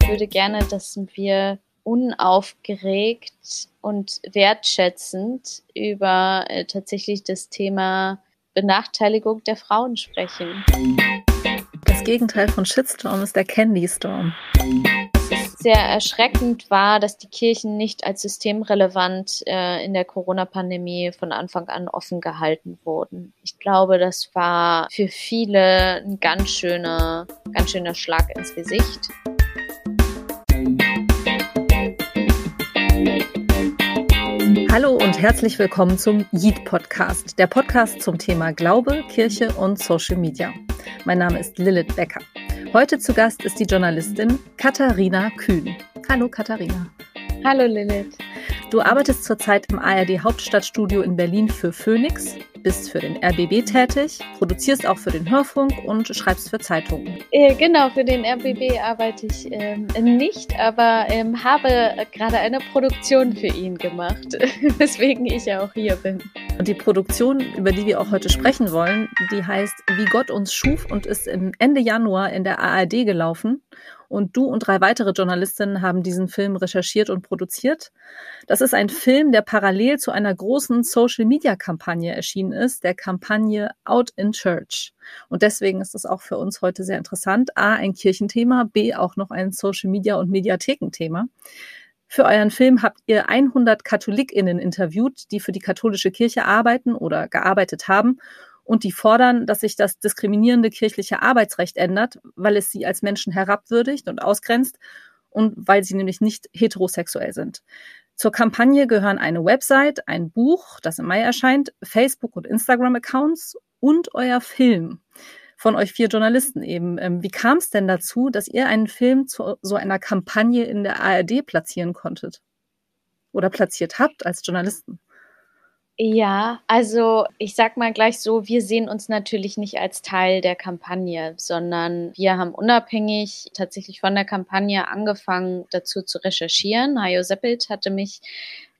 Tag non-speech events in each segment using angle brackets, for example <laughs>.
Ich würde gerne, dass wir unaufgeregt und wertschätzend über äh, tatsächlich das Thema Benachteiligung der Frauen sprechen. Das Gegenteil von Shitstorm ist der Candy Storm sehr erschreckend war, dass die Kirchen nicht als systemrelevant äh, in der Corona-Pandemie von Anfang an offen gehalten wurden. Ich glaube, das war für viele ein ganz schöner, ganz schöner Schlag ins Gesicht. Hallo und herzlich willkommen zum Yeet Podcast, der Podcast zum Thema Glaube, Kirche und Social Media. Mein Name ist Lilith Becker. Heute zu Gast ist die Journalistin Katharina Kühn. Hallo Katharina. Hallo Lilith. Du arbeitest zurzeit im ARD Hauptstadtstudio in Berlin für Phoenix, bist für den RBB tätig, produzierst auch für den Hörfunk und schreibst für Zeitungen. Äh, genau, für den RBB arbeite ich ähm, nicht, aber ähm, habe gerade eine Produktion für ihn gemacht, <laughs> weswegen ich ja auch hier bin. Und die Produktion, über die wir auch heute sprechen wollen, die heißt Wie Gott uns schuf und ist Ende Januar in der ARD gelaufen. Und du und drei weitere Journalistinnen haben diesen Film recherchiert und produziert. Das ist ein Film, der parallel zu einer großen Social-Media-Kampagne erschienen ist, der Kampagne Out in Church. Und deswegen ist es auch für uns heute sehr interessant. A, ein Kirchenthema, B, auch noch ein Social-Media- und Mediathekenthema. Für euren Film habt ihr 100 KatholikInnen interviewt, die für die katholische Kirche arbeiten oder gearbeitet haben und die fordern, dass sich das diskriminierende kirchliche Arbeitsrecht ändert, weil es sie als Menschen herabwürdigt und ausgrenzt und weil sie nämlich nicht heterosexuell sind. Zur Kampagne gehören eine Website, ein Buch, das im Mai erscheint, Facebook- und Instagram-Accounts und euer Film von euch vier Journalisten eben. Ähm, wie kam es denn dazu, dass ihr einen Film zu so einer Kampagne in der ARD platzieren konntet? Oder platziert habt als Journalisten? Ja, also ich sag mal gleich so, wir sehen uns natürlich nicht als Teil der Kampagne, sondern wir haben unabhängig tatsächlich von der Kampagne angefangen, dazu zu recherchieren. Hajo Seppelt hatte mich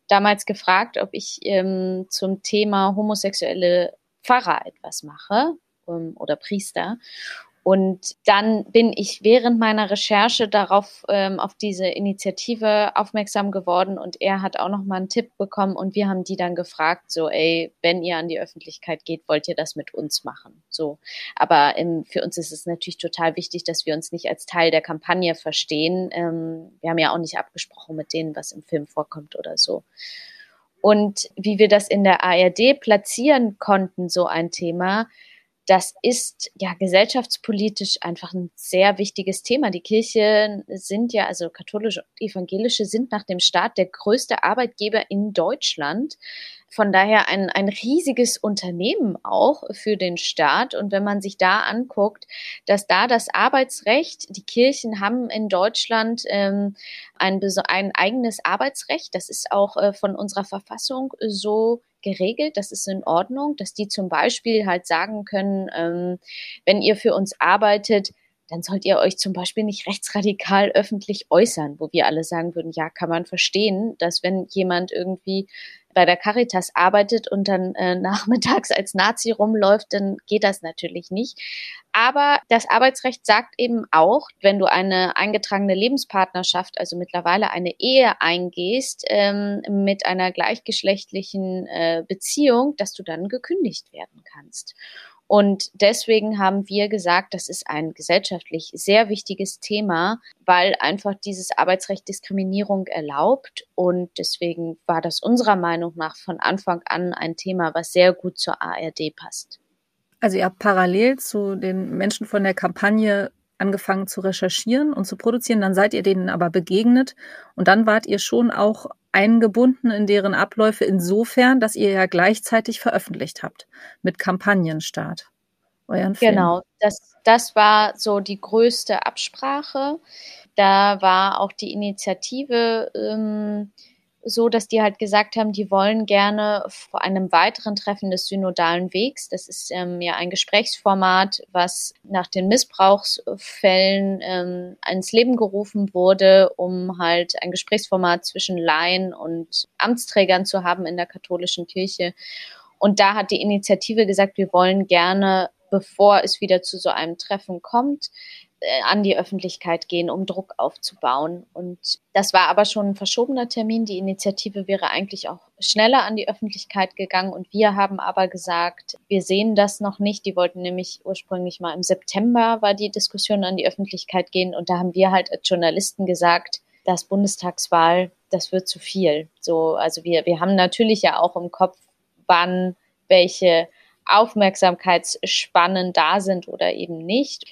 damals gefragt, ob ich ähm, zum Thema homosexuelle Pfarrer etwas mache ähm, oder Priester. Und dann bin ich während meiner Recherche darauf ähm, auf diese Initiative aufmerksam geworden und er hat auch noch mal einen Tipp bekommen und wir haben die dann gefragt, so ey, wenn ihr an die Öffentlichkeit geht, wollt ihr das mit uns machen? So, aber ähm, für uns ist es natürlich total wichtig, dass wir uns nicht als Teil der Kampagne verstehen. Ähm, wir haben ja auch nicht abgesprochen mit denen, was im Film vorkommt oder so. Und wie wir das in der ARD platzieren konnten, so ein Thema, das ist ja gesellschaftspolitisch einfach ein sehr wichtiges Thema. Die Kirche sind ja, also katholische und evangelische sind nach dem Staat der größte Arbeitgeber in Deutschland. Von daher ein, ein riesiges Unternehmen auch für den Staat. Und wenn man sich da anguckt, dass da das Arbeitsrecht, die Kirchen haben in Deutschland ähm, ein, ein eigenes Arbeitsrecht, das ist auch äh, von unserer Verfassung so geregelt, das ist in Ordnung, dass die zum Beispiel halt sagen können, ähm, wenn ihr für uns arbeitet, dann sollt ihr euch zum Beispiel nicht rechtsradikal öffentlich äußern, wo wir alle sagen würden, ja, kann man verstehen, dass wenn jemand irgendwie bei der Caritas arbeitet und dann äh, <laughs> nachmittags als Nazi rumläuft, dann geht das natürlich nicht. Aber das Arbeitsrecht sagt eben auch, wenn du eine eingetragene Lebenspartnerschaft, also mittlerweile eine Ehe eingehst ähm, mit einer gleichgeschlechtlichen äh, Beziehung, dass du dann gekündigt werden kannst. Und deswegen haben wir gesagt, das ist ein gesellschaftlich sehr wichtiges Thema, weil einfach dieses Arbeitsrecht Diskriminierung erlaubt. Und deswegen war das unserer Meinung nach von Anfang an ein Thema, was sehr gut zur ARD passt. Also ihr habt parallel zu den Menschen von der Kampagne angefangen zu recherchieren und zu produzieren, dann seid ihr denen aber begegnet und dann wart ihr schon auch eingebunden in deren Abläufe insofern, dass ihr ja gleichzeitig veröffentlicht habt mit Kampagnenstart. Euren Film. Genau, das, das war so die größte Absprache. Da war auch die Initiative ähm, so, dass die halt gesagt haben, die wollen gerne vor einem weiteren Treffen des synodalen Wegs, das ist ähm, ja ein Gesprächsformat, was nach den Missbrauchsfällen ähm, ins Leben gerufen wurde, um halt ein Gesprächsformat zwischen Laien und Amtsträgern zu haben in der katholischen Kirche. Und da hat die Initiative gesagt, wir wollen gerne, bevor es wieder zu so einem Treffen kommt, an die Öffentlichkeit gehen, um Druck aufzubauen. Und das war aber schon ein verschobener Termin. Die Initiative wäre eigentlich auch schneller an die Öffentlichkeit gegangen. Und wir haben aber gesagt, wir sehen das noch nicht. Die wollten nämlich ursprünglich mal im September war die Diskussion an die Öffentlichkeit gehen. Und da haben wir halt als Journalisten gesagt, dass Bundestagswahl, das wird zu viel. So, also wir, wir haben natürlich ja auch im Kopf, wann welche Aufmerksamkeitsspannen da sind oder eben nicht.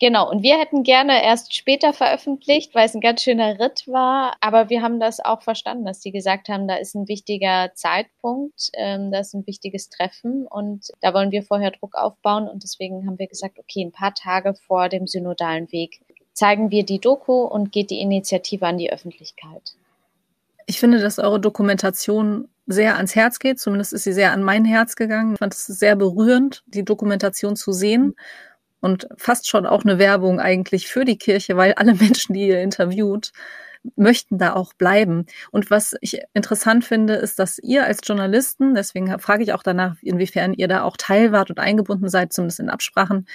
Genau, und wir hätten gerne erst später veröffentlicht, weil es ein ganz schöner Ritt war. Aber wir haben das auch verstanden, dass die gesagt haben, da ist ein wichtiger Zeitpunkt, ähm, da ist ein wichtiges Treffen und da wollen wir vorher Druck aufbauen. Und deswegen haben wir gesagt, okay, ein paar Tage vor dem synodalen Weg zeigen wir die Doku und geht die Initiative an die Öffentlichkeit. Ich finde, dass eure Dokumentation sehr ans Herz geht. Zumindest ist sie sehr an mein Herz gegangen. Ich fand es sehr berührend, die Dokumentation zu sehen und fast schon auch eine Werbung eigentlich für die Kirche, weil alle <laughs> Menschen, die ihr interviewt, möchten da auch bleiben. Und was ich interessant finde, ist, dass ihr als Journalisten, deswegen frage ich auch danach, inwiefern ihr da auch Teil wart und eingebunden seid, zumindest in Absprachen,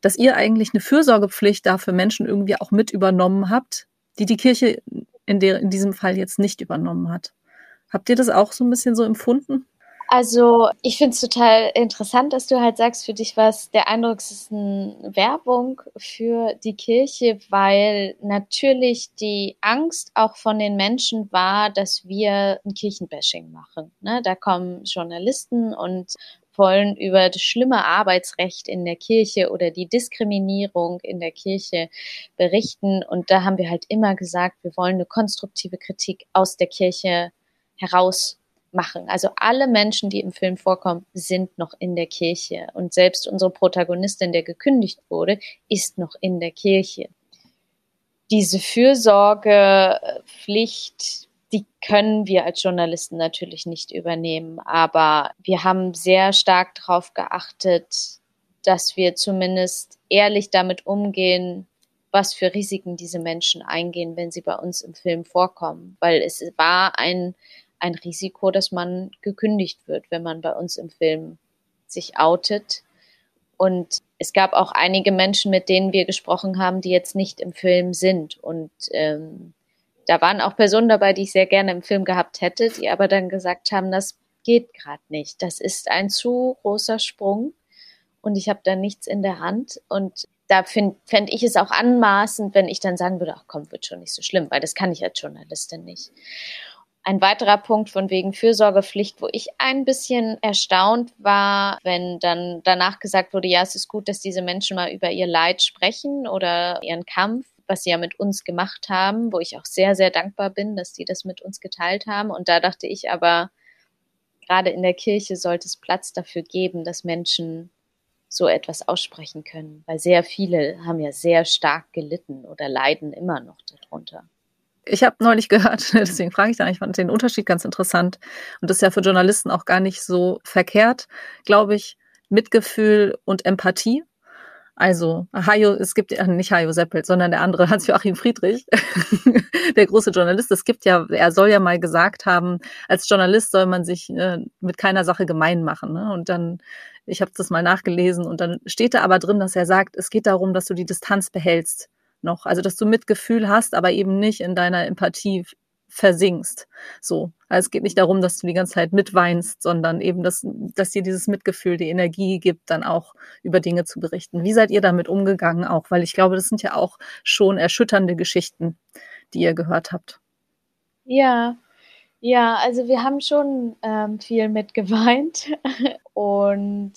dass ihr eigentlich eine Fürsorgepflicht da für Menschen irgendwie auch mit übernommen habt, die die Kirche in, der, in diesem Fall jetzt nicht übernommen hat. Habt ihr das auch so ein bisschen so empfunden? Also ich finde es total interessant, dass du halt sagst, für dich war es der eindrucksvollsten Werbung für die Kirche, weil natürlich die Angst auch von den Menschen war, dass wir ein Kirchenbashing machen. Ne? Da kommen Journalisten und wollen über das schlimme Arbeitsrecht in der Kirche oder die Diskriminierung in der Kirche berichten. Und da haben wir halt immer gesagt, wir wollen eine konstruktive Kritik aus der Kirche heraus machen. Also alle Menschen, die im Film vorkommen, sind noch in der Kirche. Und selbst unsere Protagonistin, der gekündigt wurde, ist noch in der Kirche. Diese Fürsorgepflicht die können wir als Journalisten natürlich nicht übernehmen. Aber wir haben sehr stark darauf geachtet, dass wir zumindest ehrlich damit umgehen, was für Risiken diese Menschen eingehen, wenn sie bei uns im Film vorkommen. Weil es war ein, ein Risiko, dass man gekündigt wird, wenn man bei uns im Film sich outet. Und es gab auch einige Menschen, mit denen wir gesprochen haben, die jetzt nicht im Film sind. Und ähm, da waren auch Personen dabei, die ich sehr gerne im Film gehabt hätte, die aber dann gesagt haben, das geht gerade nicht. Das ist ein zu großer Sprung und ich habe da nichts in der Hand. Und da fände fänd ich es auch anmaßend, wenn ich dann sagen würde, ach komm, wird schon nicht so schlimm, weil das kann ich als Journalistin nicht. Ein weiterer Punkt von wegen Fürsorgepflicht, wo ich ein bisschen erstaunt war, wenn dann danach gesagt wurde, ja, es ist gut, dass diese Menschen mal über ihr Leid sprechen oder ihren Kampf was sie ja mit uns gemacht haben, wo ich auch sehr, sehr dankbar bin, dass sie das mit uns geteilt haben. Und da dachte ich aber, gerade in der Kirche sollte es Platz dafür geben, dass Menschen so etwas aussprechen können, weil sehr viele haben ja sehr stark gelitten oder leiden immer noch darunter. Ich habe neulich gehört, <laughs> deswegen frage ich da, ich fand den Unterschied ganz interessant und das ist ja für Journalisten auch gar nicht so verkehrt, glaube ich, Mitgefühl und Empathie also, Hajo, es gibt ja nicht Hajo Seppelt, sondern der andere <laughs> Hans-Joachim Friedrich, <laughs> der große Journalist. Es gibt ja, er soll ja mal gesagt haben, als Journalist soll man sich äh, mit keiner Sache gemein machen. Ne? Und dann, ich habe das mal nachgelesen und dann steht da aber drin, dass er sagt, es geht darum, dass du die Distanz behältst noch. Also, dass du Mitgefühl hast, aber eben nicht in deiner Empathie versinkst. So. Also es geht nicht darum, dass du die ganze Zeit mitweinst, sondern eben, dass, dass dir dieses Mitgefühl die Energie gibt, dann auch über Dinge zu berichten. Wie seid ihr damit umgegangen auch? Weil ich glaube, das sind ja auch schon erschütternde Geschichten, die ihr gehört habt. Ja, ja, also wir haben schon ähm, viel mitgeweint <laughs> und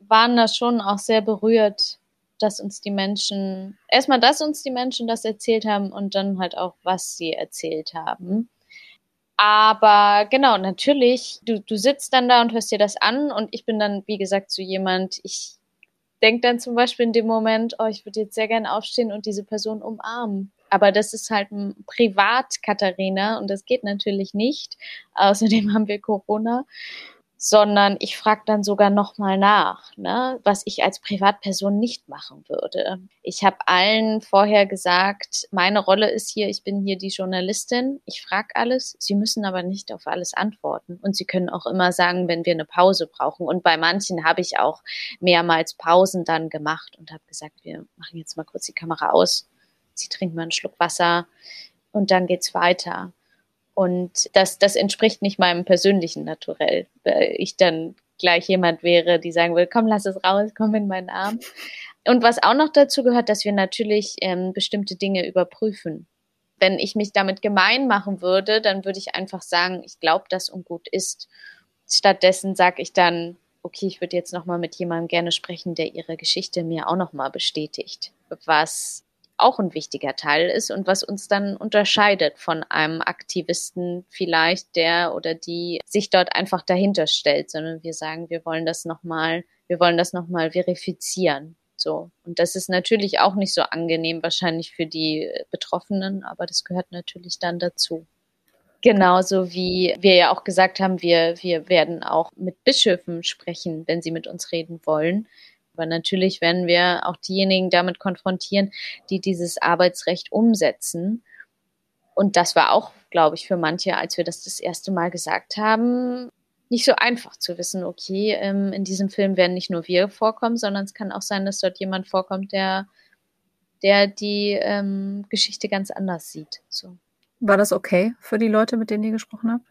waren da schon auch sehr berührt dass uns die Menschen, erstmal, dass uns die Menschen das erzählt haben und dann halt auch, was sie erzählt haben. Aber genau, natürlich, du, du sitzt dann da und hörst dir das an und ich bin dann, wie gesagt, so jemand, ich denke dann zum Beispiel in dem Moment, oh, ich würde jetzt sehr gerne aufstehen und diese Person umarmen. Aber das ist halt ein Privat, Katharina, und das geht natürlich nicht. Außerdem haben wir Corona sondern ich frage dann sogar nochmal nach, ne, was ich als Privatperson nicht machen würde. Ich habe allen vorher gesagt, meine Rolle ist hier, ich bin hier die Journalistin, ich frage alles, sie müssen aber nicht auf alles antworten und sie können auch immer sagen, wenn wir eine Pause brauchen. Und bei manchen habe ich auch mehrmals Pausen dann gemacht und habe gesagt, wir machen jetzt mal kurz die Kamera aus, sie trinken mal einen Schluck Wasser und dann geht's weiter. Und das, das entspricht nicht meinem persönlichen Naturell. Ich dann gleich jemand wäre, die sagen will, komm, lass es raus, <laughs> komm in meinen Arm. Und was auch noch dazu gehört, dass wir natürlich ähm, bestimmte Dinge überprüfen. Wenn ich mich damit gemein machen würde, dann würde ich einfach sagen, ich glaube das und gut ist. Stattdessen sage ich dann, okay, ich würde jetzt nochmal mit jemandem gerne sprechen, der ihre Geschichte mir auch nochmal bestätigt, was auch ein wichtiger Teil ist und was uns dann unterscheidet von einem Aktivisten vielleicht, der oder die sich dort einfach dahinter stellt, sondern wir sagen, wir wollen das nochmal, wir wollen das nochmal verifizieren. So. Und das ist natürlich auch nicht so angenehm wahrscheinlich für die Betroffenen, aber das gehört natürlich dann dazu. Genauso wie wir ja auch gesagt haben, wir, wir werden auch mit Bischöfen sprechen, wenn sie mit uns reden wollen. Aber natürlich werden wir auch diejenigen damit konfrontieren, die dieses Arbeitsrecht umsetzen. Und das war auch, glaube ich, für manche, als wir das das erste Mal gesagt haben, nicht so einfach zu wissen, okay, ähm, in diesem Film werden nicht nur wir vorkommen, sondern es kann auch sein, dass dort jemand vorkommt, der, der die ähm, Geschichte ganz anders sieht. So. War das okay für die Leute, mit denen ihr gesprochen habt?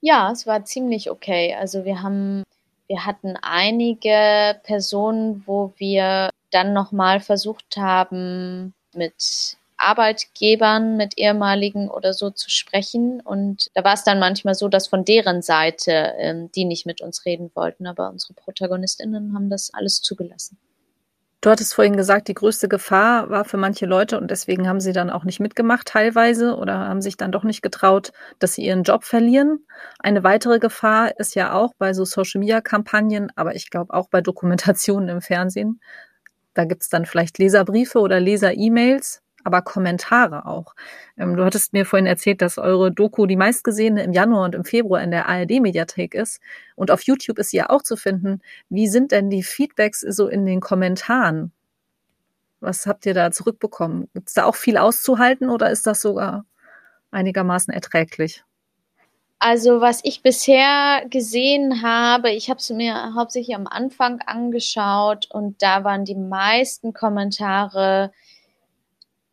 Ja, es war ziemlich okay. Also wir haben wir hatten einige Personen, wo wir dann nochmal versucht haben, mit Arbeitgebern, mit ehemaligen oder so zu sprechen. Und da war es dann manchmal so, dass von deren Seite ähm, die nicht mit uns reden wollten, aber unsere Protagonistinnen haben das alles zugelassen. Du hattest vorhin gesagt, die größte Gefahr war für manche Leute und deswegen haben sie dann auch nicht mitgemacht teilweise oder haben sich dann doch nicht getraut, dass sie ihren Job verlieren. Eine weitere Gefahr ist ja auch bei so Social-Media-Kampagnen, aber ich glaube auch bei Dokumentationen im Fernsehen. Da gibt es dann vielleicht Leserbriefe oder Leser-E-Mails, aber Kommentare auch. Ähm, du hattest mir vorhin erzählt, dass eure Doku die meistgesehene im Januar und im Februar in der ARD-Mediathek ist. Und auf YouTube ist sie ja auch zu finden. Wie sind denn die Feedbacks so in den Kommentaren? Was habt ihr da zurückbekommen? Gibt es da auch viel auszuhalten oder ist das sogar einigermaßen erträglich? Also was ich bisher gesehen habe, ich habe es mir hauptsächlich am Anfang angeschaut und da waren die meisten Kommentare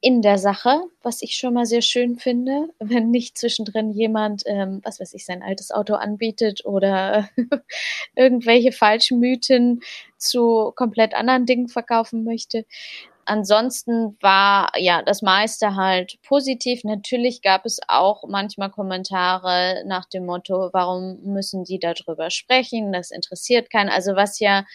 in der Sache, was ich schon mal sehr schön finde, wenn nicht zwischendrin jemand, ähm, was weiß ich, sein altes Auto anbietet oder <laughs> irgendwelche falschen Mythen zu komplett anderen Dingen verkaufen möchte. Ansonsten war ja das meiste halt positiv. Natürlich gab es auch manchmal Kommentare nach dem Motto, warum müssen die darüber sprechen? Das interessiert keinen. Also was ja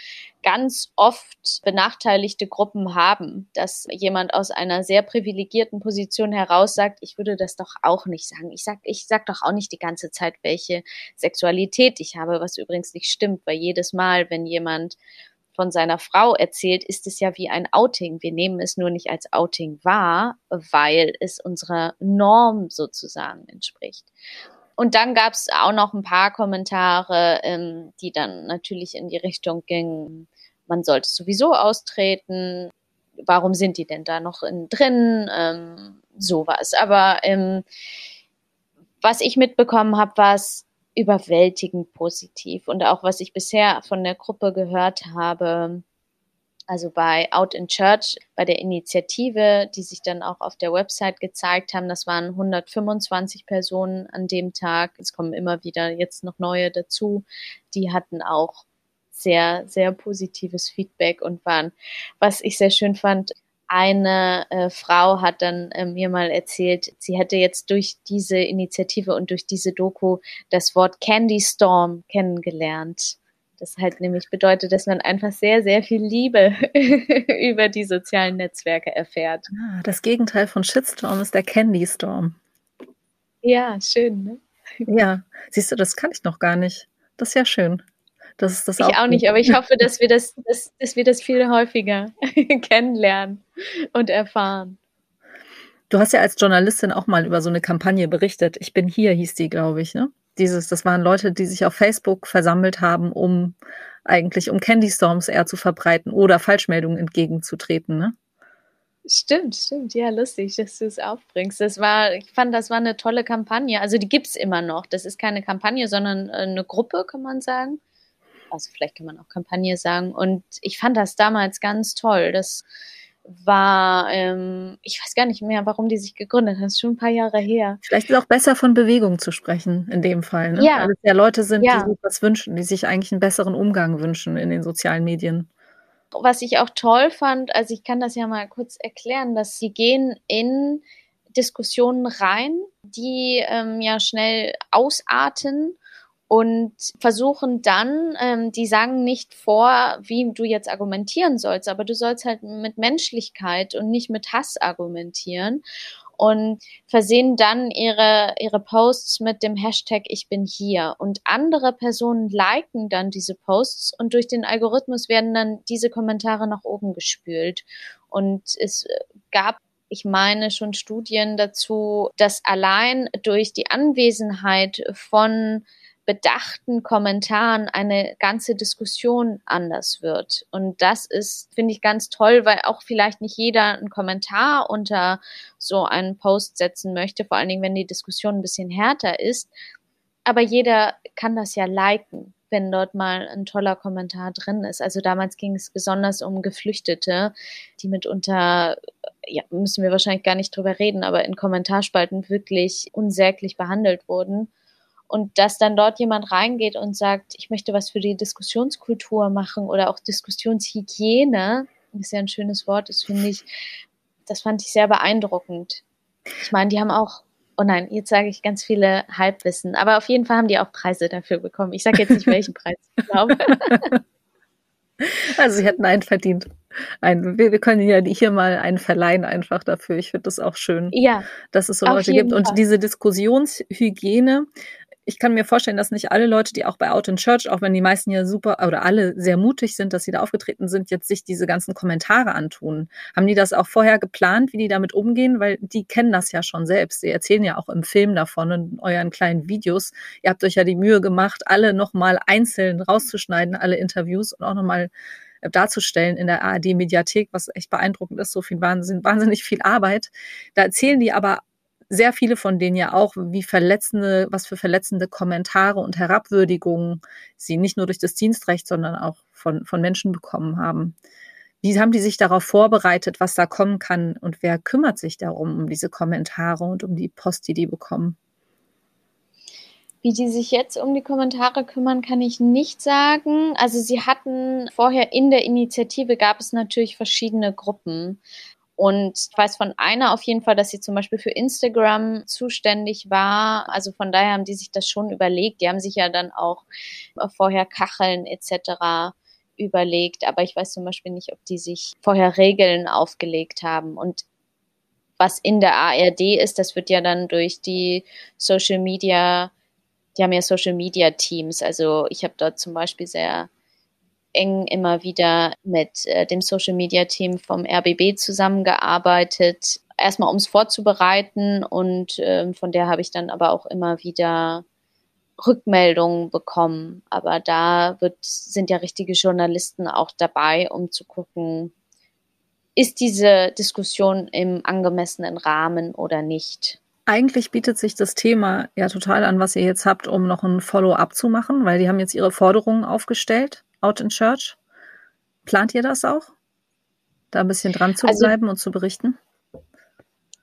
ganz oft benachteiligte Gruppen haben, dass jemand aus einer sehr privilegierten Position heraus sagt, ich würde das doch auch nicht sagen. Ich sag, ich sag doch auch nicht die ganze Zeit, welche Sexualität ich habe, was übrigens nicht stimmt, weil jedes Mal, wenn jemand von seiner Frau erzählt, ist es ja wie ein Outing. Wir nehmen es nur nicht als Outing wahr, weil es unserer Norm sozusagen entspricht. Und dann gab es auch noch ein paar Kommentare, ähm, die dann natürlich in die Richtung gingen, man sollte sowieso austreten. Warum sind die denn da noch in, drin? Ähm, sowas. Aber ähm, was ich mitbekommen habe, war es überwältigend positiv. Und auch was ich bisher von der Gruppe gehört habe, also bei Out in Church, bei der Initiative, die sich dann auch auf der Website gezeigt haben, das waren 125 Personen an dem Tag. Es kommen immer wieder jetzt noch neue dazu. Die hatten auch sehr, sehr positives Feedback und waren, was ich sehr schön fand, eine äh, Frau hat dann äh, mir mal erzählt, sie hätte jetzt durch diese Initiative und durch diese Doku das Wort Candy Storm kennengelernt. Das halt nämlich bedeutet, dass man einfach sehr, sehr viel Liebe <laughs> über die sozialen Netzwerke erfährt. Ah, das Gegenteil von Shitstorm ist der Candy Storm. Ja, schön, ne? Ja, siehst du, das kann ich noch gar nicht. Das ist ja schön. Das ist das ich auch, auch nicht, aber ich hoffe, dass <laughs> wir das, dass, dass wir das viel häufiger <laughs> kennenlernen und erfahren. Du hast ja als Journalistin auch mal über so eine Kampagne berichtet. Ich bin hier, hieß die, glaube ich, ne? Dieses, das waren Leute, die sich auf Facebook versammelt haben, um eigentlich um Candy Storms eher zu verbreiten oder Falschmeldungen entgegenzutreten, ne? Stimmt, stimmt. Ja, lustig, dass du es aufbringst. Das war, ich fand, das war eine tolle Kampagne. Also die gibt es immer noch. Das ist keine Kampagne, sondern äh, eine Gruppe, kann man sagen. Also vielleicht kann man auch Kampagne sagen. Und ich fand das damals ganz toll. Das war, ähm, ich weiß gar nicht mehr, warum die sich gegründet haben. Das ist schon ein paar Jahre her. Vielleicht ist es auch besser von Bewegung zu sprechen in dem Fall. Ne? Ja. Weil es ja Leute sind, ja. die sich was wünschen, die sich eigentlich einen besseren Umgang wünschen in den sozialen Medien. Was ich auch toll fand, also ich kann das ja mal kurz erklären, dass sie gehen in Diskussionen rein, die ähm, ja schnell ausarten und versuchen dann, ähm, die sagen nicht vor, wie du jetzt argumentieren sollst, aber du sollst halt mit Menschlichkeit und nicht mit Hass argumentieren und versehen dann ihre, ihre Posts mit dem Hashtag Ich bin hier. Und andere Personen liken dann diese Posts und durch den Algorithmus werden dann diese Kommentare nach oben gespült. Und es gab ich meine schon Studien dazu, dass allein durch die Anwesenheit von bedachten Kommentaren eine ganze Diskussion anders wird. Und das ist, finde ich, ganz toll, weil auch vielleicht nicht jeder einen Kommentar unter so einen Post setzen möchte, vor allen Dingen, wenn die Diskussion ein bisschen härter ist. Aber jeder kann das ja liken, wenn dort mal ein toller Kommentar drin ist. Also damals ging es besonders um Geflüchtete, die mitunter ja, müssen wir wahrscheinlich gar nicht drüber reden, aber in Kommentarspalten wirklich unsäglich behandelt wurden. Und dass dann dort jemand reingeht und sagt, ich möchte was für die Diskussionskultur machen oder auch Diskussionshygiene, ist ja ein schönes Wort, das finde ich, das fand ich sehr beeindruckend. Ich meine, die haben auch, oh nein, jetzt sage ich ganz viele Halbwissen, aber auf jeden Fall haben die auch Preise dafür bekommen. Ich sage jetzt nicht, welchen Preis ich glaube. <laughs> Also sie hätten einen verdient. Ein, wir, wir können ja hier mal einen verleihen einfach dafür. Ich finde das auch schön, ja, dass es so Leute gibt. Fall. Und diese Diskussionshygiene, ich kann mir vorstellen, dass nicht alle Leute, die auch bei Out in Church, auch wenn die meisten ja super oder alle sehr mutig sind, dass sie da aufgetreten sind, jetzt sich diese ganzen Kommentare antun. Haben die das auch vorher geplant, wie die damit umgehen? Weil die kennen das ja schon selbst. Sie erzählen ja auch im Film davon in euren kleinen Videos. Ihr habt euch ja die Mühe gemacht, alle nochmal einzeln rauszuschneiden, alle Interviews und auch nochmal äh, darzustellen in der ARD-Mediathek, was echt beeindruckend ist, so viel Wahnsinn, wahnsinnig viel Arbeit. Da erzählen die aber sehr viele von denen ja auch, wie verletzende, was für verletzende Kommentare und Herabwürdigungen sie nicht nur durch das Dienstrecht, sondern auch von, von Menschen bekommen haben. Wie haben die sich darauf vorbereitet, was da kommen kann und wer kümmert sich darum, um diese Kommentare und um die Post, die die bekommen? Wie die sich jetzt um die Kommentare kümmern, kann ich nicht sagen. Also sie hatten vorher in der Initiative gab es natürlich verschiedene Gruppen. Und ich weiß von einer auf jeden Fall, dass sie zum Beispiel für Instagram zuständig war. Also von daher haben die sich das schon überlegt. Die haben sich ja dann auch vorher Kacheln etc. überlegt. Aber ich weiß zum Beispiel nicht, ob die sich vorher Regeln aufgelegt haben. Und was in der ARD ist, das wird ja dann durch die Social Media, die haben ja Social Media Teams. Also ich habe dort zum Beispiel sehr eng immer wieder mit äh, dem Social Media Team vom RBB zusammengearbeitet. Erstmal, um es vorzubereiten und äh, von der habe ich dann aber auch immer wieder Rückmeldungen bekommen. Aber da wird, sind ja richtige Journalisten auch dabei, um zu gucken, ist diese Diskussion im angemessenen Rahmen oder nicht. Eigentlich bietet sich das Thema ja total an, was ihr jetzt habt, um noch ein Follow-up zu machen, weil die haben jetzt ihre Forderungen aufgestellt. Out in Church. Plant ihr das auch? Da ein bisschen dran zu also, bleiben und zu berichten?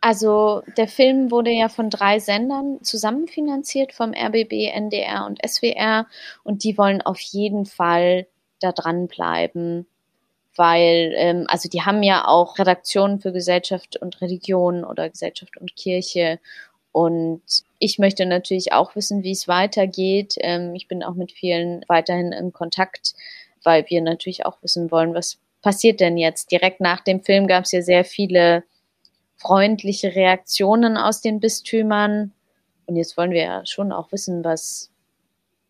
Also der Film wurde ja von drei Sendern zusammenfinanziert, vom RBB, NDR und SWR. Und die wollen auf jeden Fall da dranbleiben, weil, ähm, also die haben ja auch Redaktionen für Gesellschaft und Religion oder Gesellschaft und Kirche. Und ich möchte natürlich auch wissen, wie es weitergeht. Ähm, ich bin auch mit vielen weiterhin in Kontakt, weil wir natürlich auch wissen wollen, was passiert denn jetzt. Direkt nach dem Film gab es ja sehr viele freundliche Reaktionen aus den Bistümern. Und jetzt wollen wir ja schon auch wissen, was,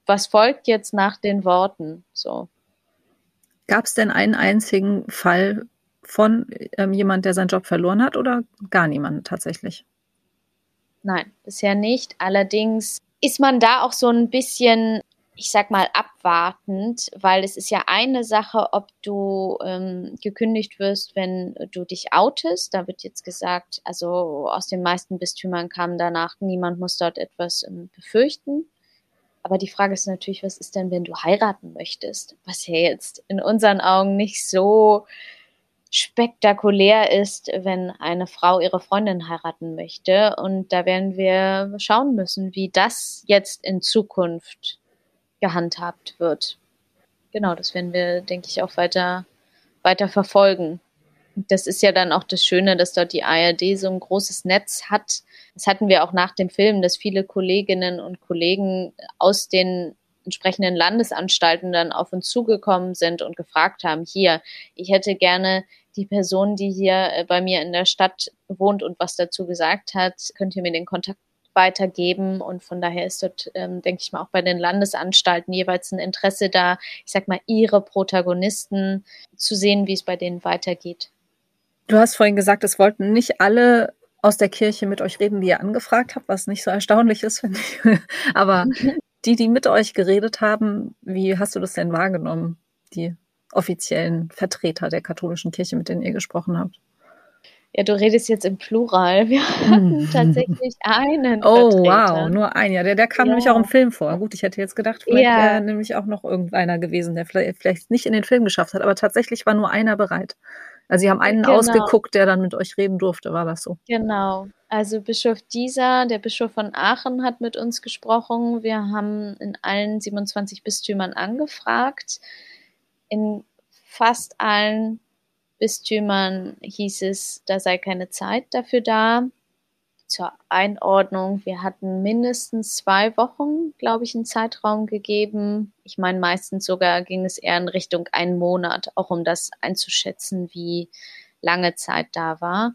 was folgt jetzt nach den Worten. So. Gab es denn einen einzigen Fall von ähm, jemand, der seinen Job verloren hat oder gar niemand tatsächlich? Nein, bisher nicht. Allerdings ist man da auch so ein bisschen ich sag mal, abwartend, weil es ist ja eine Sache, ob du ähm, gekündigt wirst, wenn du dich outest. Da wird jetzt gesagt, also aus den meisten Bistümern kam danach, niemand muss dort etwas ähm, befürchten. Aber die Frage ist natürlich, was ist denn, wenn du heiraten möchtest? Was ja jetzt in unseren Augen nicht so spektakulär ist, wenn eine Frau ihre Freundin heiraten möchte. Und da werden wir schauen müssen, wie das jetzt in Zukunft gehandhabt wird. Genau, das werden wir, denke ich, auch weiter, weiter verfolgen. Das ist ja dann auch das Schöne, dass dort die ARD so ein großes Netz hat. Das hatten wir auch nach dem Film, dass viele Kolleginnen und Kollegen aus den entsprechenden Landesanstalten dann auf uns zugekommen sind und gefragt haben, hier, ich hätte gerne die Person, die hier äh, bei mir in der Stadt wohnt und was dazu gesagt hat, könnt ihr mir den Kontakt weitergeben. Und von daher ist dort, ähm, denke ich mal, auch bei den Landesanstalten jeweils ein Interesse da, ich sag mal, ihre Protagonisten zu sehen, wie es bei denen weitergeht. Du hast vorhin gesagt, es wollten nicht alle aus der Kirche mit euch reden, die ihr angefragt habt, was nicht so erstaunlich ist, <laughs> finde ich. Aber <laughs> die, die mit euch geredet haben, wie hast du das denn wahrgenommen, die offiziellen Vertreter der katholischen Kirche, mit denen ihr gesprochen habt? Ja, du redest jetzt im Plural. Wir hatten hm. tatsächlich einen. Oh, Vertreter. wow, nur ein. Ja, der, der kam ja. nämlich auch im Film vor. Gut, ich hätte jetzt gedacht, vielleicht ja. wäre nämlich auch noch irgendeiner gewesen, der vielleicht, vielleicht nicht in den Film geschafft hat, aber tatsächlich war nur einer bereit. Also sie haben einen genau. ausgeguckt, der dann mit euch reden durfte, war das so? Genau. Also Bischof Dieser, der Bischof von Aachen, hat mit uns gesprochen. Wir haben in allen 27 Bistümern angefragt. In fast allen Bistümern hieß es, da sei keine Zeit dafür da. Zur Einordnung, wir hatten mindestens zwei Wochen, glaube ich, einen Zeitraum gegeben. Ich meine, meistens sogar ging es eher in Richtung einen Monat, auch um das einzuschätzen, wie lange Zeit da war.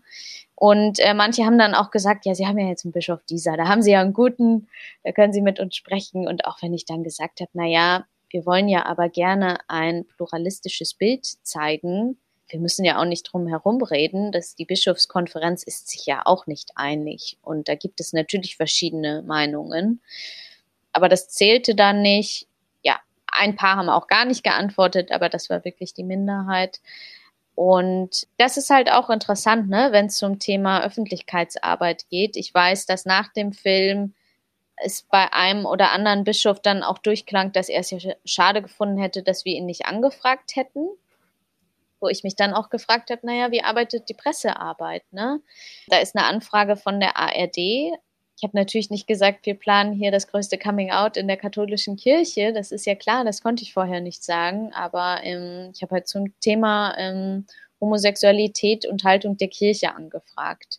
Und äh, manche haben dann auch gesagt, ja, Sie haben ja jetzt einen Bischof dieser, da haben Sie ja einen guten, da können Sie mit uns sprechen. Und auch wenn ich dann gesagt habe, na ja, wir wollen ja aber gerne ein pluralistisches Bild zeigen, wir müssen ja auch nicht drum herum reden, dass die Bischofskonferenz ist sich ja auch nicht einig. Und da gibt es natürlich verschiedene Meinungen. Aber das zählte dann nicht. Ja, ein paar haben auch gar nicht geantwortet, aber das war wirklich die Minderheit. Und das ist halt auch interessant, ne, wenn es zum Thema Öffentlichkeitsarbeit geht. Ich weiß, dass nach dem Film es bei einem oder anderen Bischof dann auch durchklang, dass er es ja schade gefunden hätte, dass wir ihn nicht angefragt hätten wo ich mich dann auch gefragt habe, naja, wie arbeitet die Pressearbeit? Ne? Da ist eine Anfrage von der ARD. Ich habe natürlich nicht gesagt, wir planen hier das größte Coming Out in der katholischen Kirche. Das ist ja klar, das konnte ich vorher nicht sagen. Aber ähm, ich habe halt zum Thema ähm, Homosexualität und Haltung der Kirche angefragt.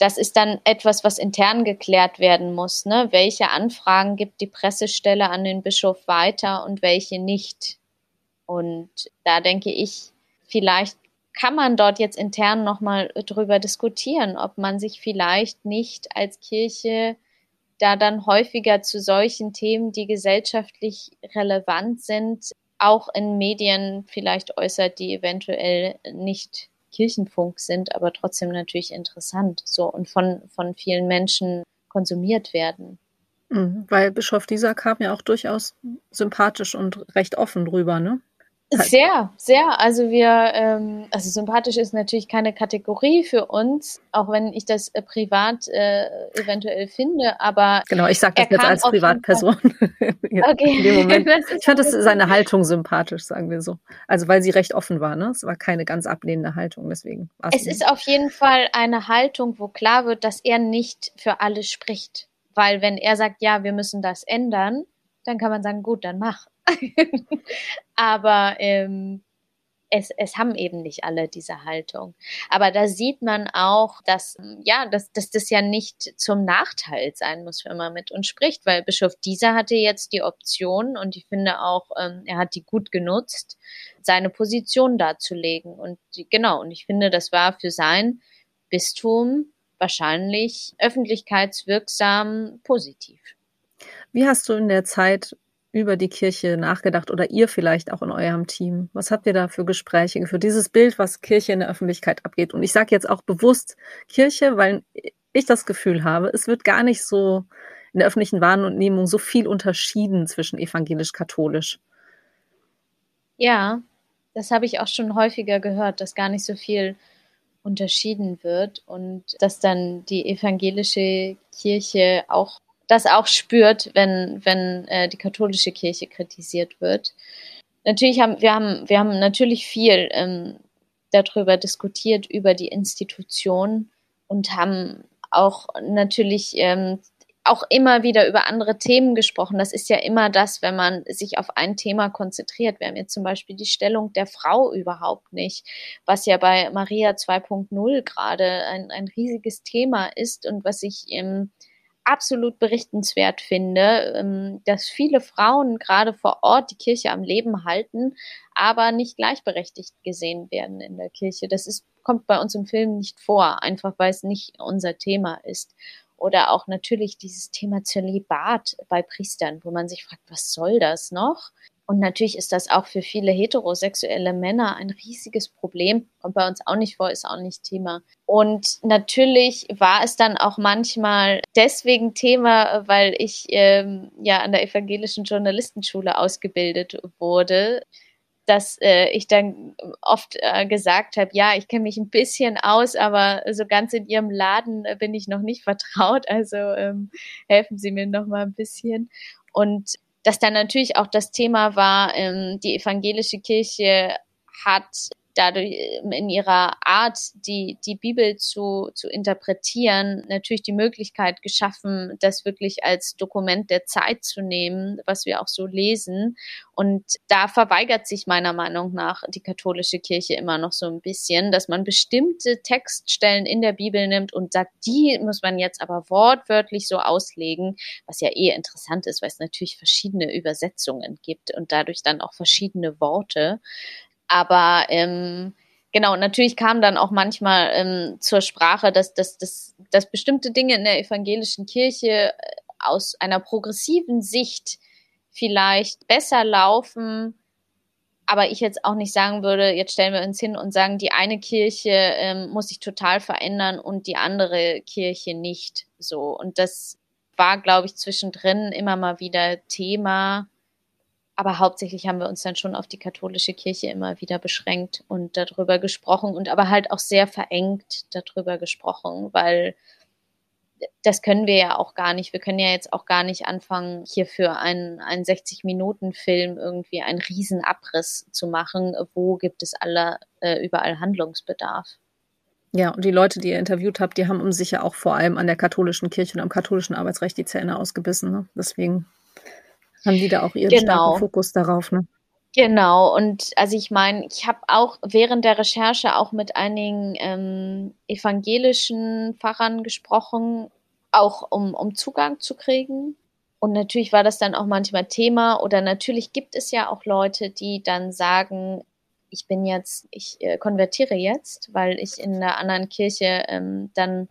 Das ist dann etwas, was intern geklärt werden muss. Ne? Welche Anfragen gibt die Pressestelle an den Bischof weiter und welche nicht? Und da denke ich, vielleicht kann man dort jetzt intern nochmal drüber diskutieren, ob man sich vielleicht nicht als Kirche da dann häufiger zu solchen Themen, die gesellschaftlich relevant sind, auch in Medien vielleicht äußert, die eventuell nicht Kirchenfunk sind, aber trotzdem natürlich interessant so und von, von vielen Menschen konsumiert werden. Mhm, weil Bischof dieser kam ja auch durchaus sympathisch und recht offen drüber, ne? Sehr, sehr. Also wir, ähm, also sympathisch ist natürlich keine Kategorie für uns, auch wenn ich das äh, privat äh, eventuell finde, aber genau, ich sage das jetzt als Privatperson. <laughs> okay. Ich fand das seine Haltung sympathisch, sagen wir so. Also weil sie recht offen war, ne? Es war keine ganz ablehnende Haltung, deswegen. Es ist auf jeden Fall eine Haltung, wo klar wird, dass er nicht für alle spricht, weil wenn er sagt, ja, wir müssen das ändern, dann kann man sagen, gut, dann mach. <laughs> Aber ähm, es, es haben eben nicht alle diese Haltung. Aber da sieht man auch, dass, ja, dass, dass das ja nicht zum Nachteil sein muss, wenn man mit uns spricht, weil Bischof Dieser hatte jetzt die Option und ich finde auch, ähm, er hat die gut genutzt, seine Position darzulegen. Und genau, und ich finde, das war für sein Bistum wahrscheinlich öffentlichkeitswirksam positiv. Wie hast du in der Zeit über die Kirche nachgedacht oder ihr vielleicht auch in eurem Team? Was habt ihr da für Gespräche für dieses Bild, was Kirche in der Öffentlichkeit abgeht? Und ich sage jetzt auch bewusst Kirche, weil ich das Gefühl habe, es wird gar nicht so in der öffentlichen Wahrnehmung so viel unterschieden zwischen evangelisch-katholisch. Ja, das habe ich auch schon häufiger gehört, dass gar nicht so viel unterschieden wird und dass dann die evangelische Kirche auch das auch spürt, wenn, wenn äh, die katholische Kirche kritisiert wird. Natürlich haben wir haben wir haben natürlich viel ähm, darüber diskutiert über die Institution und haben auch natürlich ähm, auch immer wieder über andere Themen gesprochen. Das ist ja immer das, wenn man sich auf ein Thema konzentriert. Wir haben jetzt zum Beispiel die Stellung der Frau überhaupt nicht, was ja bei Maria 2.0 gerade ein, ein riesiges Thema ist und was ich ähm, absolut berichtenswert finde, ähm, dass viele Frauen gerade vor Ort die Kirche am Leben halten, aber nicht gleichberechtigt gesehen werden in der Kirche. Das ist, kommt bei uns im Film nicht vor, einfach weil es nicht unser Thema ist. Oder auch natürlich dieses Thema Zölibat bei Priestern, wo man sich fragt, was soll das noch? Und natürlich ist das auch für viele heterosexuelle Männer ein riesiges Problem. Kommt bei uns auch nicht vor, ist auch nicht Thema. Und natürlich war es dann auch manchmal deswegen Thema, weil ich ähm, ja an der evangelischen Journalistenschule ausgebildet wurde dass äh, ich dann oft äh, gesagt habe, ja, ich kenne mich ein bisschen aus, aber so ganz in Ihrem Laden äh, bin ich noch nicht vertraut. Also ähm, helfen Sie mir noch mal ein bisschen. Und dass dann natürlich auch das Thema war, ähm, die evangelische Kirche hat dadurch ähm, in ihrer Art, die, die Bibel zu, zu interpretieren, natürlich die Möglichkeit geschaffen, das wirklich als Dokument der Zeit zu nehmen, was wir auch so lesen. Und da verweigert sich meiner Meinung nach die katholische Kirche immer noch so ein bisschen, dass man bestimmte Textstellen in der Bibel nimmt und sagt, die muss man jetzt aber wortwörtlich so auslegen, was ja eh interessant ist, weil es natürlich verschiedene Übersetzungen gibt und dadurch dann auch verschiedene Worte. Aber ähm, genau, natürlich kam dann auch manchmal ähm, zur Sprache, dass, dass, dass, dass bestimmte Dinge in der evangelischen Kirche äh, aus einer progressiven Sicht vielleicht besser laufen, aber ich jetzt auch nicht sagen würde, jetzt stellen wir uns hin und sagen, die eine Kirche ähm, muss sich total verändern und die andere Kirche nicht so. Und das war, glaube ich, zwischendrin immer mal wieder Thema aber hauptsächlich haben wir uns dann schon auf die katholische Kirche immer wieder beschränkt und darüber gesprochen und aber halt auch sehr verengt darüber gesprochen, weil das können wir ja auch gar nicht. Wir können ja jetzt auch gar nicht anfangen, hier für einen, einen 60-Minuten-Film irgendwie einen Riesenabriss zu machen. Wo gibt es alle, äh, überall Handlungsbedarf? Ja, und die Leute, die ihr interviewt habt, die haben um sich ja auch vor allem an der katholischen Kirche und am katholischen Arbeitsrecht die Zähne ausgebissen. Ne? Deswegen haben die da auch ihren genau. starken Fokus darauf, ne? Genau, und also ich meine, ich habe auch während der Recherche auch mit einigen ähm, evangelischen Pfarrern gesprochen, auch um, um Zugang zu kriegen. Und natürlich war das dann auch manchmal Thema. Oder natürlich gibt es ja auch Leute, die dann sagen, ich bin jetzt, ich äh, konvertiere jetzt, weil ich in einer anderen Kirche ähm, dann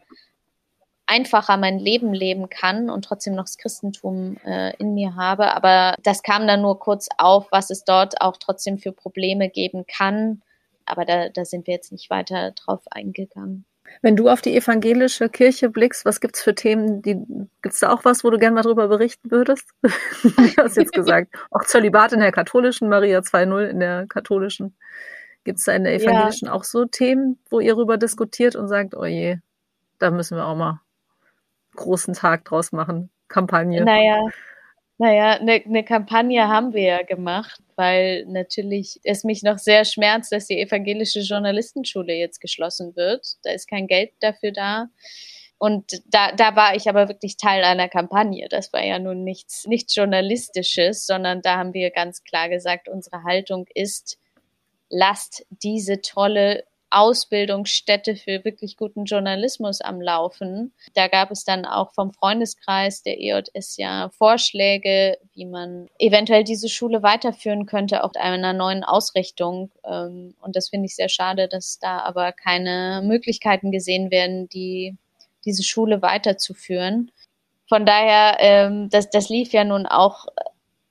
einfacher mein Leben leben kann und trotzdem noch das Christentum äh, in mir habe. Aber das kam dann nur kurz auf, was es dort auch trotzdem für Probleme geben kann. Aber da, da sind wir jetzt nicht weiter drauf eingegangen. Wenn du auf die evangelische Kirche blickst, was gibt's für Themen, die gibt's da auch was, wo du gerne mal drüber berichten würdest? <laughs> du hast jetzt gesagt, auch Zölibat in der katholischen, Maria 2.0 in der katholischen. Gibt's da in der evangelischen ja. auch so Themen, wo ihr darüber diskutiert und sagt, oh je, da müssen wir auch mal großen Tag draus machen. Kampagne. Naja, naja, eine ne Kampagne haben wir ja gemacht, weil natürlich es mich noch sehr schmerzt, dass die evangelische Journalistenschule jetzt geschlossen wird. Da ist kein Geld dafür da. Und da, da war ich aber wirklich Teil einer Kampagne. Das war ja nun nichts, nichts Journalistisches, sondern da haben wir ganz klar gesagt, unsere Haltung ist, lasst diese tolle Ausbildungsstätte für wirklich guten Journalismus am Laufen. Da gab es dann auch vom Freundeskreis der EJS ja Vorschläge, wie man eventuell diese Schule weiterführen könnte, auch einer neuen Ausrichtung. Ähm, und das finde ich sehr schade, dass da aber keine Möglichkeiten gesehen werden, die diese Schule weiterzuführen. Von daher, ähm, das, das lief ja nun auch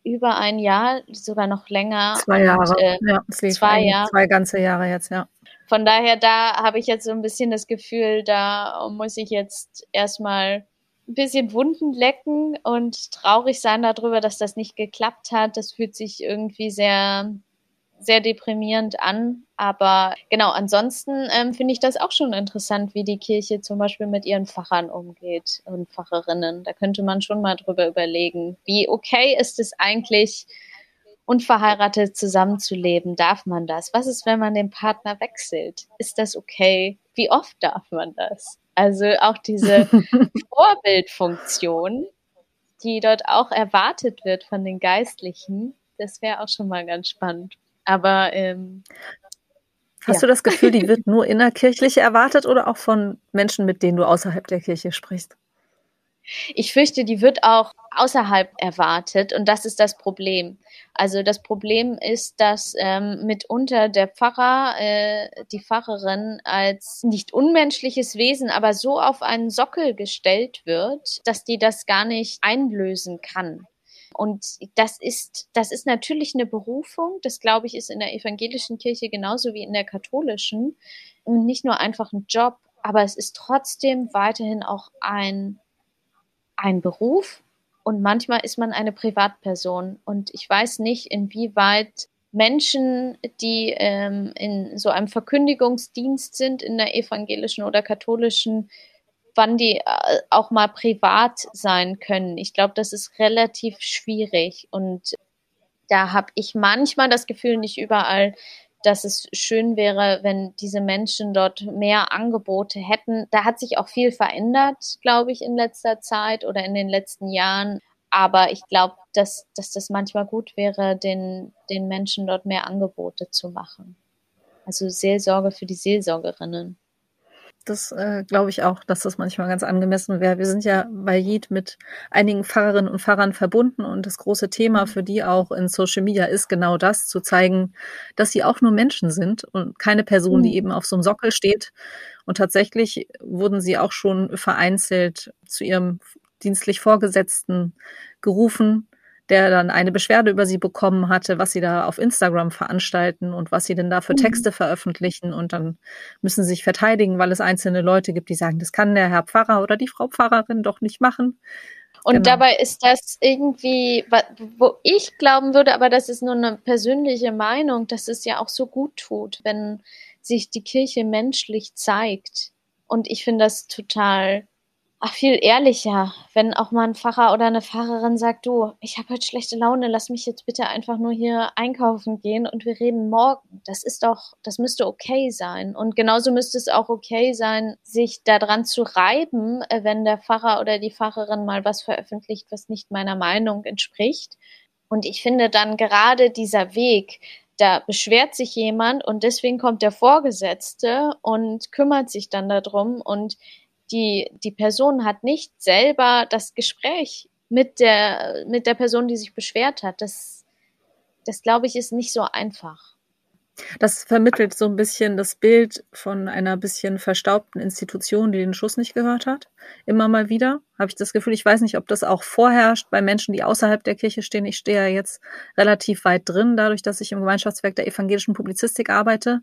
über ein Jahr, sogar noch länger. Zwei Jahre. Und, äh, ja, zwei, Jahre. zwei ganze Jahre jetzt, ja. Von daher, da habe ich jetzt so ein bisschen das Gefühl, da muss ich jetzt erstmal ein bisschen Wunden lecken und traurig sein darüber, dass das nicht geklappt hat. Das fühlt sich irgendwie sehr, sehr deprimierend an. Aber genau, ansonsten ähm, finde ich das auch schon interessant, wie die Kirche zum Beispiel mit ihren Pfarrern umgeht und Pfarrerinnen. Da könnte man schon mal drüber überlegen, wie okay ist es eigentlich, unverheiratet zusammenzuleben? Darf man das? Was ist, wenn man den Partner wechselt? Ist das okay? Wie oft darf man das? Also auch diese <laughs> Vorbildfunktion, die dort auch erwartet wird von den Geistlichen, das wäre auch schon mal ganz spannend. Aber ähm, Hast ja. du das Gefühl, die wird <laughs> nur innerkirchlich erwartet oder auch von Menschen, mit denen du außerhalb der Kirche sprichst? Ich fürchte, die wird auch außerhalb erwartet und das ist das Problem. Also das Problem ist, dass ähm, mitunter der Pfarrer, äh, die Pfarrerin als nicht unmenschliches Wesen, aber so auf einen Sockel gestellt wird, dass die das gar nicht einlösen kann. Und das ist, das ist natürlich eine Berufung. Das glaube ich ist in der evangelischen Kirche genauso wie in der katholischen. Und nicht nur einfach ein Job, aber es ist trotzdem weiterhin auch ein ein Beruf und manchmal ist man eine Privatperson. Und ich weiß nicht, inwieweit Menschen, die ähm, in so einem Verkündigungsdienst sind, in der evangelischen oder katholischen, wann die äh, auch mal privat sein können. Ich glaube, das ist relativ schwierig. Und da habe ich manchmal das Gefühl, nicht überall dass es schön wäre, wenn diese Menschen dort mehr Angebote hätten. Da hat sich auch viel verändert, glaube ich, in letzter Zeit oder in den letzten Jahren. Aber ich glaube, dass, dass das manchmal gut wäre, den, den Menschen dort mehr Angebote zu machen. Also Seelsorge für die Seelsorgerinnen. Das äh, glaube ich auch, dass das manchmal ganz angemessen wäre. Wir sind ja bei JID mit einigen Pfarrerinnen und Pfarrern verbunden und das große Thema für die auch in Social Media ist genau das, zu zeigen, dass sie auch nur Menschen sind und keine Person, die mhm. eben auf so einem Sockel steht. Und tatsächlich wurden sie auch schon vereinzelt zu ihrem dienstlich Vorgesetzten gerufen, der dann eine Beschwerde über sie bekommen hatte, was sie da auf Instagram veranstalten und was sie denn da für mhm. Texte veröffentlichen. Und dann müssen sie sich verteidigen, weil es einzelne Leute gibt, die sagen, das kann der Herr Pfarrer oder die Frau Pfarrerin doch nicht machen. Und genau. dabei ist das irgendwie, wo ich glauben würde, aber das ist nur eine persönliche Meinung, dass es ja auch so gut tut, wenn sich die Kirche menschlich zeigt. Und ich finde das total ach, viel ehrlicher, wenn auch mal ein Pfarrer oder eine Pfarrerin sagt, du, ich habe heute schlechte Laune, lass mich jetzt bitte einfach nur hier einkaufen gehen und wir reden morgen. Das ist doch, das müsste okay sein. Und genauso müsste es auch okay sein, sich daran zu reiben, äh, wenn der Pfarrer oder die Pfarrerin mal was veröffentlicht, was nicht meiner Meinung entspricht. Und ich finde dann gerade dieser Weg, da beschwert sich jemand und deswegen kommt der Vorgesetzte und kümmert sich dann darum und die, die Person hat nicht selber das Gespräch mit der, mit der Person, die sich beschwert hat. Das, das glaube ich, ist nicht so einfach. Das vermittelt so ein bisschen das Bild von einer bisschen verstaubten Institution, die den Schuss nicht gehört hat. Immer mal wieder habe ich das Gefühl. Ich weiß nicht, ob das auch vorherrscht bei Menschen, die außerhalb der Kirche stehen. Ich stehe ja jetzt relativ weit drin, dadurch, dass ich im Gemeinschaftswerk der evangelischen Publizistik arbeite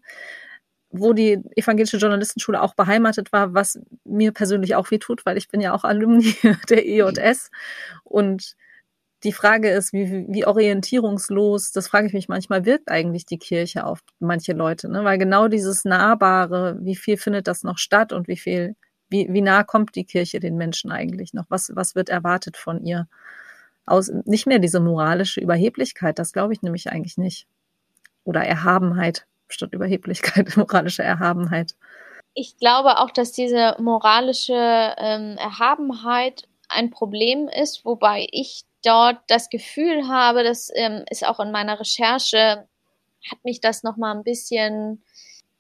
wo die evangelische Journalistenschule auch beheimatet war, was mir persönlich auch weh tut, weil ich bin ja auch Alumni <laughs> der EJS. Und die Frage ist, wie, wie orientierungslos, das frage ich mich manchmal, wirkt eigentlich die Kirche auf manche Leute, ne? Weil genau dieses Nahbare, wie viel findet das noch statt und wie viel, wie, wie nah kommt die Kirche den Menschen eigentlich noch? Was, was wird erwartet von ihr? Aus, nicht mehr diese moralische Überheblichkeit, das glaube ich nämlich eigentlich nicht. Oder Erhabenheit statt Überheblichkeit, <laughs> moralische Erhabenheit. Ich glaube auch, dass diese moralische ähm, Erhabenheit ein Problem ist, wobei ich dort das Gefühl habe, das ähm, ist auch in meiner Recherche, hat mich das nochmal ein bisschen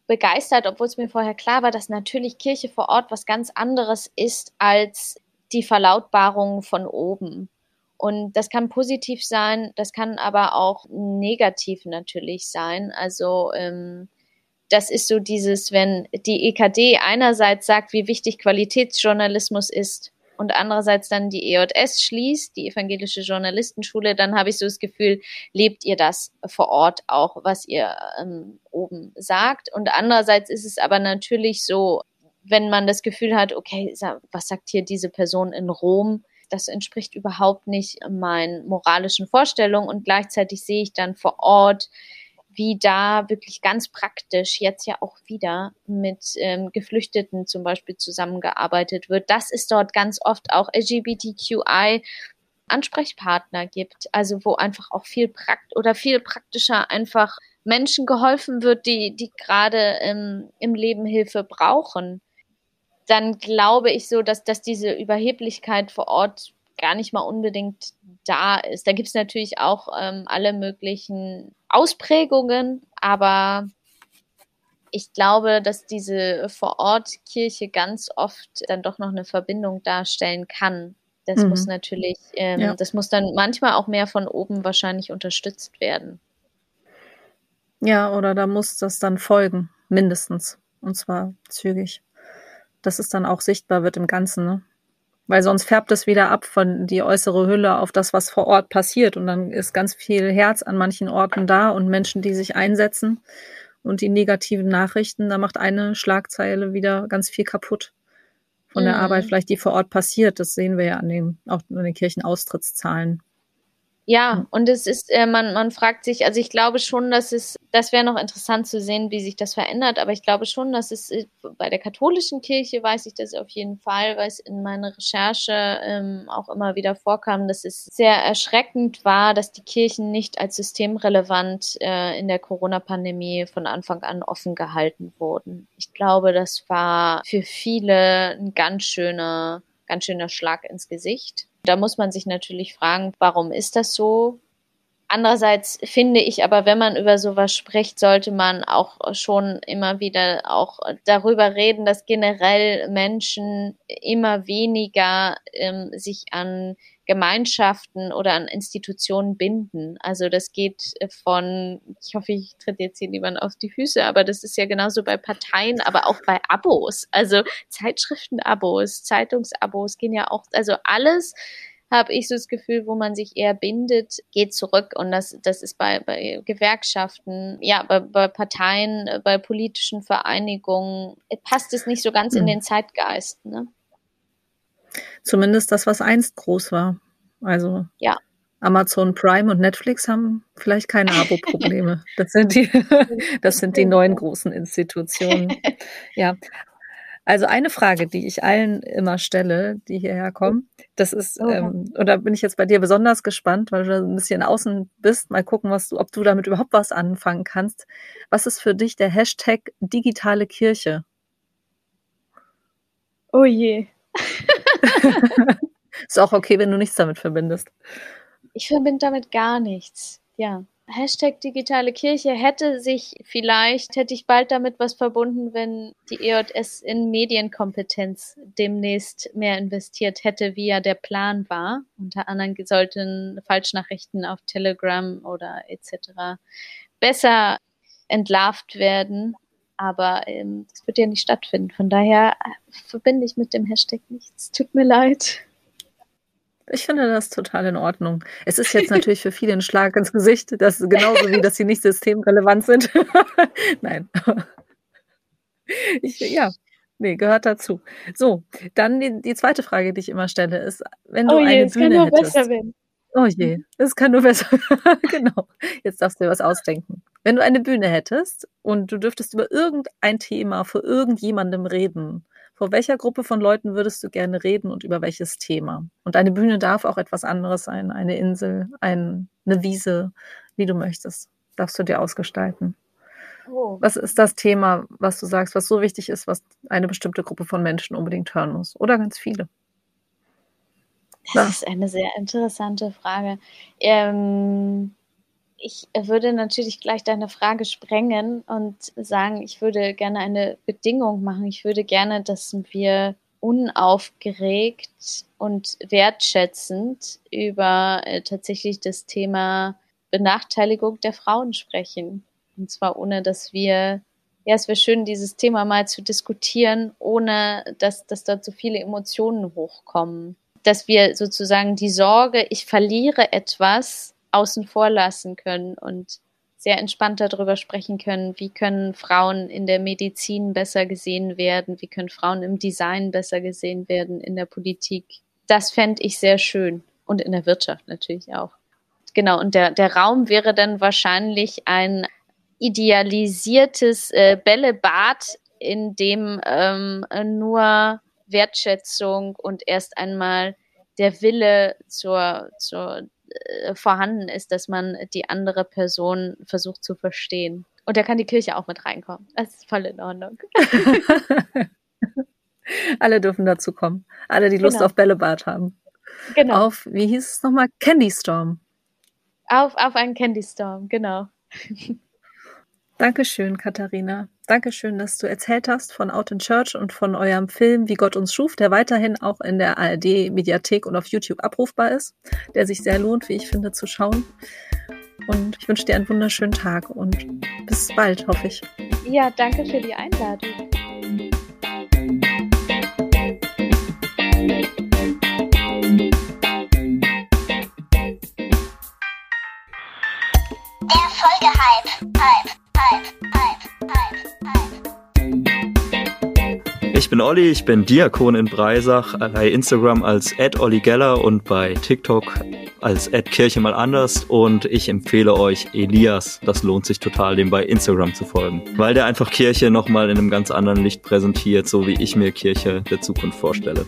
begeistert, obwohl es mir vorher klar war, dass natürlich Kirche vor Ort was ganz anderes ist als die Verlautbarung von oben. Und das kann positiv sein, das kann aber auch negativ natürlich sein. Also ähm, das ist so dieses, wenn die EKD einerseits sagt, wie wichtig Qualitätsjournalismus ist und andererseits dann die EJS schließt, die Evangelische Journalistenschule, dann habe ich so das Gefühl, lebt ihr das vor Ort auch, was ihr ähm, oben sagt. Und andererseits ist es aber natürlich so, wenn man das Gefühl hat, okay, was sagt hier diese Person in Rom? Das entspricht überhaupt nicht meinen moralischen Vorstellungen und gleichzeitig sehe ich dann vor Ort, wie da wirklich ganz praktisch jetzt ja auch wieder mit ähm, Geflüchteten zum Beispiel zusammengearbeitet wird. Das ist dort ganz oft auch LGBTQI Ansprechpartner gibt, also wo einfach auch viel prakt oder viel praktischer einfach Menschen geholfen wird, die, die gerade im, im Leben Hilfe brauchen, dann glaube ich so, dass, dass diese Überheblichkeit vor Ort gar nicht mal unbedingt da ist. Da gibt es natürlich auch ähm, alle möglichen Ausprägungen, aber ich glaube, dass diese Vorortkirche ganz oft dann doch noch eine Verbindung darstellen kann. Das mhm. muss natürlich, ähm, ja. das muss dann manchmal auch mehr von oben wahrscheinlich unterstützt werden. Ja, oder da muss das dann folgen, mindestens. Und zwar zügig. Dass es dann auch sichtbar wird im Ganzen, ne? Weil sonst färbt es wieder ab von die äußere Hülle auf das, was vor Ort passiert. Und dann ist ganz viel Herz an manchen Orten da und Menschen, die sich einsetzen. Und die negativen Nachrichten, da macht eine Schlagzeile wieder ganz viel kaputt von der Arbeit, mhm. vielleicht die vor Ort passiert. Das sehen wir ja an den, auch an den Kirchenaustrittszahlen. Ja, und es ist, äh, man, man fragt sich, also ich glaube schon, dass es, das wäre noch interessant zu sehen, wie sich das verändert, aber ich glaube schon, dass es äh, bei der katholischen Kirche weiß ich das auf jeden Fall, weil es in meiner Recherche ähm, auch immer wieder vorkam, dass es sehr erschreckend war, dass die Kirchen nicht als systemrelevant äh, in der Corona-Pandemie von Anfang an offen gehalten wurden. Ich glaube, das war für viele ein ganz schöner, ganz schöner Schlag ins Gesicht. Da muss man sich natürlich fragen, warum ist das so? Andererseits finde ich aber, wenn man über sowas spricht, sollte man auch schon immer wieder auch darüber reden, dass generell Menschen immer weniger ähm, sich an Gemeinschaften oder an Institutionen binden. Also das geht von, ich hoffe, ich tritt jetzt hier niemand auf die Füße, aber das ist ja genauso bei Parteien, aber auch bei Abos. Also Zeitschriftenabos, Zeitungsabos gehen ja auch, also alles habe ich so das Gefühl, wo man sich eher bindet, geht zurück. Und das, das ist bei, bei Gewerkschaften, ja, bei, bei Parteien, bei politischen Vereinigungen, passt es nicht so ganz in hm. den Zeitgeist. Ne? Zumindest das, was einst groß war. Also ja. Amazon Prime und Netflix haben vielleicht keine Abo-Probleme. <laughs> Das sind die, <laughs> das sind die neuen großen Institutionen. <laughs> Ja. Also eine Frage, die ich allen immer stelle, die hierher kommen, das ist, oh. ähm, und da bin ich jetzt bei dir besonders gespannt, weil du da ein bisschen außen bist. Mal gucken, was du, ob du damit überhaupt was anfangen kannst. Was ist für dich der Hashtag digitale Kirche? Oh je. <laughs> Ist auch okay, wenn du nichts damit verbindest. Ich verbinde damit gar nichts. Ja. Hashtag digitale Kirche hätte sich vielleicht, hätte ich bald damit was verbunden, wenn die EJS in Medienkompetenz demnächst mehr investiert hätte, wie ja der Plan war. Unter anderem sollten Falschnachrichten auf Telegram oder etc. besser entlarvt werden. Aber ähm, das wird ja nicht stattfinden. Von daher äh, verbinde ich mit dem Hashtag nichts. Tut mir leid. Ich finde das total in Ordnung. Es ist <laughs> jetzt natürlich für viele ein Schlag ins Gesicht, dass genauso wie, dass sie nicht systemrelevant sind. <laughs> Nein. Ich, ja, nee, gehört dazu. So, dann die, die zweite Frage, die ich immer stelle, ist, wenn du oh je, eine Bühne hättest. Oh je, es kann nur besser. <laughs> genau. Jetzt darfst du dir was ausdenken. Wenn du eine Bühne hättest und du dürftest über irgendein Thema vor irgendjemandem reden, vor welcher Gruppe von Leuten würdest du gerne reden und über welches Thema? Und eine Bühne darf auch etwas anderes sein, eine Insel, ein, eine Wiese, wie du möchtest. Darfst du dir ausgestalten. Oh. Was ist das Thema, was du sagst, was so wichtig ist, was eine bestimmte Gruppe von Menschen unbedingt hören muss? Oder ganz viele? Das ja. ist eine sehr interessante Frage. Ähm, ich würde natürlich gleich deine Frage sprengen und sagen, ich würde gerne eine Bedingung machen. Ich würde gerne, dass wir unaufgeregt und wertschätzend über äh, tatsächlich das Thema Benachteiligung der Frauen sprechen. Und zwar ohne, dass wir, ja, es wäre schön, dieses Thema mal zu diskutieren, ohne dass, dass dort so viele Emotionen hochkommen. Dass wir sozusagen die Sorge, ich verliere etwas, außen vor lassen können und sehr entspannt darüber sprechen können, wie können Frauen in der Medizin besser gesehen werden, wie können Frauen im Design besser gesehen werden, in der Politik. Das fände ich sehr schön und in der Wirtschaft natürlich auch. Genau, und der, der Raum wäre dann wahrscheinlich ein idealisiertes äh, Bällebad, in dem ähm, nur Wertschätzung und erst einmal der Wille zur, zur äh, vorhanden ist, dass man die andere Person versucht zu verstehen. Und da kann die Kirche auch mit reinkommen. Das ist voll in Ordnung. <laughs> Alle dürfen dazu kommen. Alle, die Lust genau. auf Bällebad haben. Genau. Auf, wie hieß es nochmal? Candy Storm. Auf, auf einen Candy Storm, genau. Dankeschön, Katharina. Dankeschön, dass du erzählt hast von Out in Church und von eurem Film Wie Gott uns schuf, der weiterhin auch in der ARD-Mediathek und auf YouTube abrufbar ist, der sich sehr lohnt, wie ich finde, zu schauen. Und ich wünsche dir einen wunderschönen Tag und bis bald, hoffe ich. Ja, danke für die Einladung. Der Folgehype. Hype. Ich bin Olli, ich bin Diakon in Breisach, bei Instagram als Olli Geller und bei TikTok als Kirche mal anders und ich empfehle euch Elias. Das lohnt sich total, dem bei Instagram zu folgen, weil der einfach Kirche nochmal in einem ganz anderen Licht präsentiert, so wie ich mir Kirche der Zukunft vorstelle.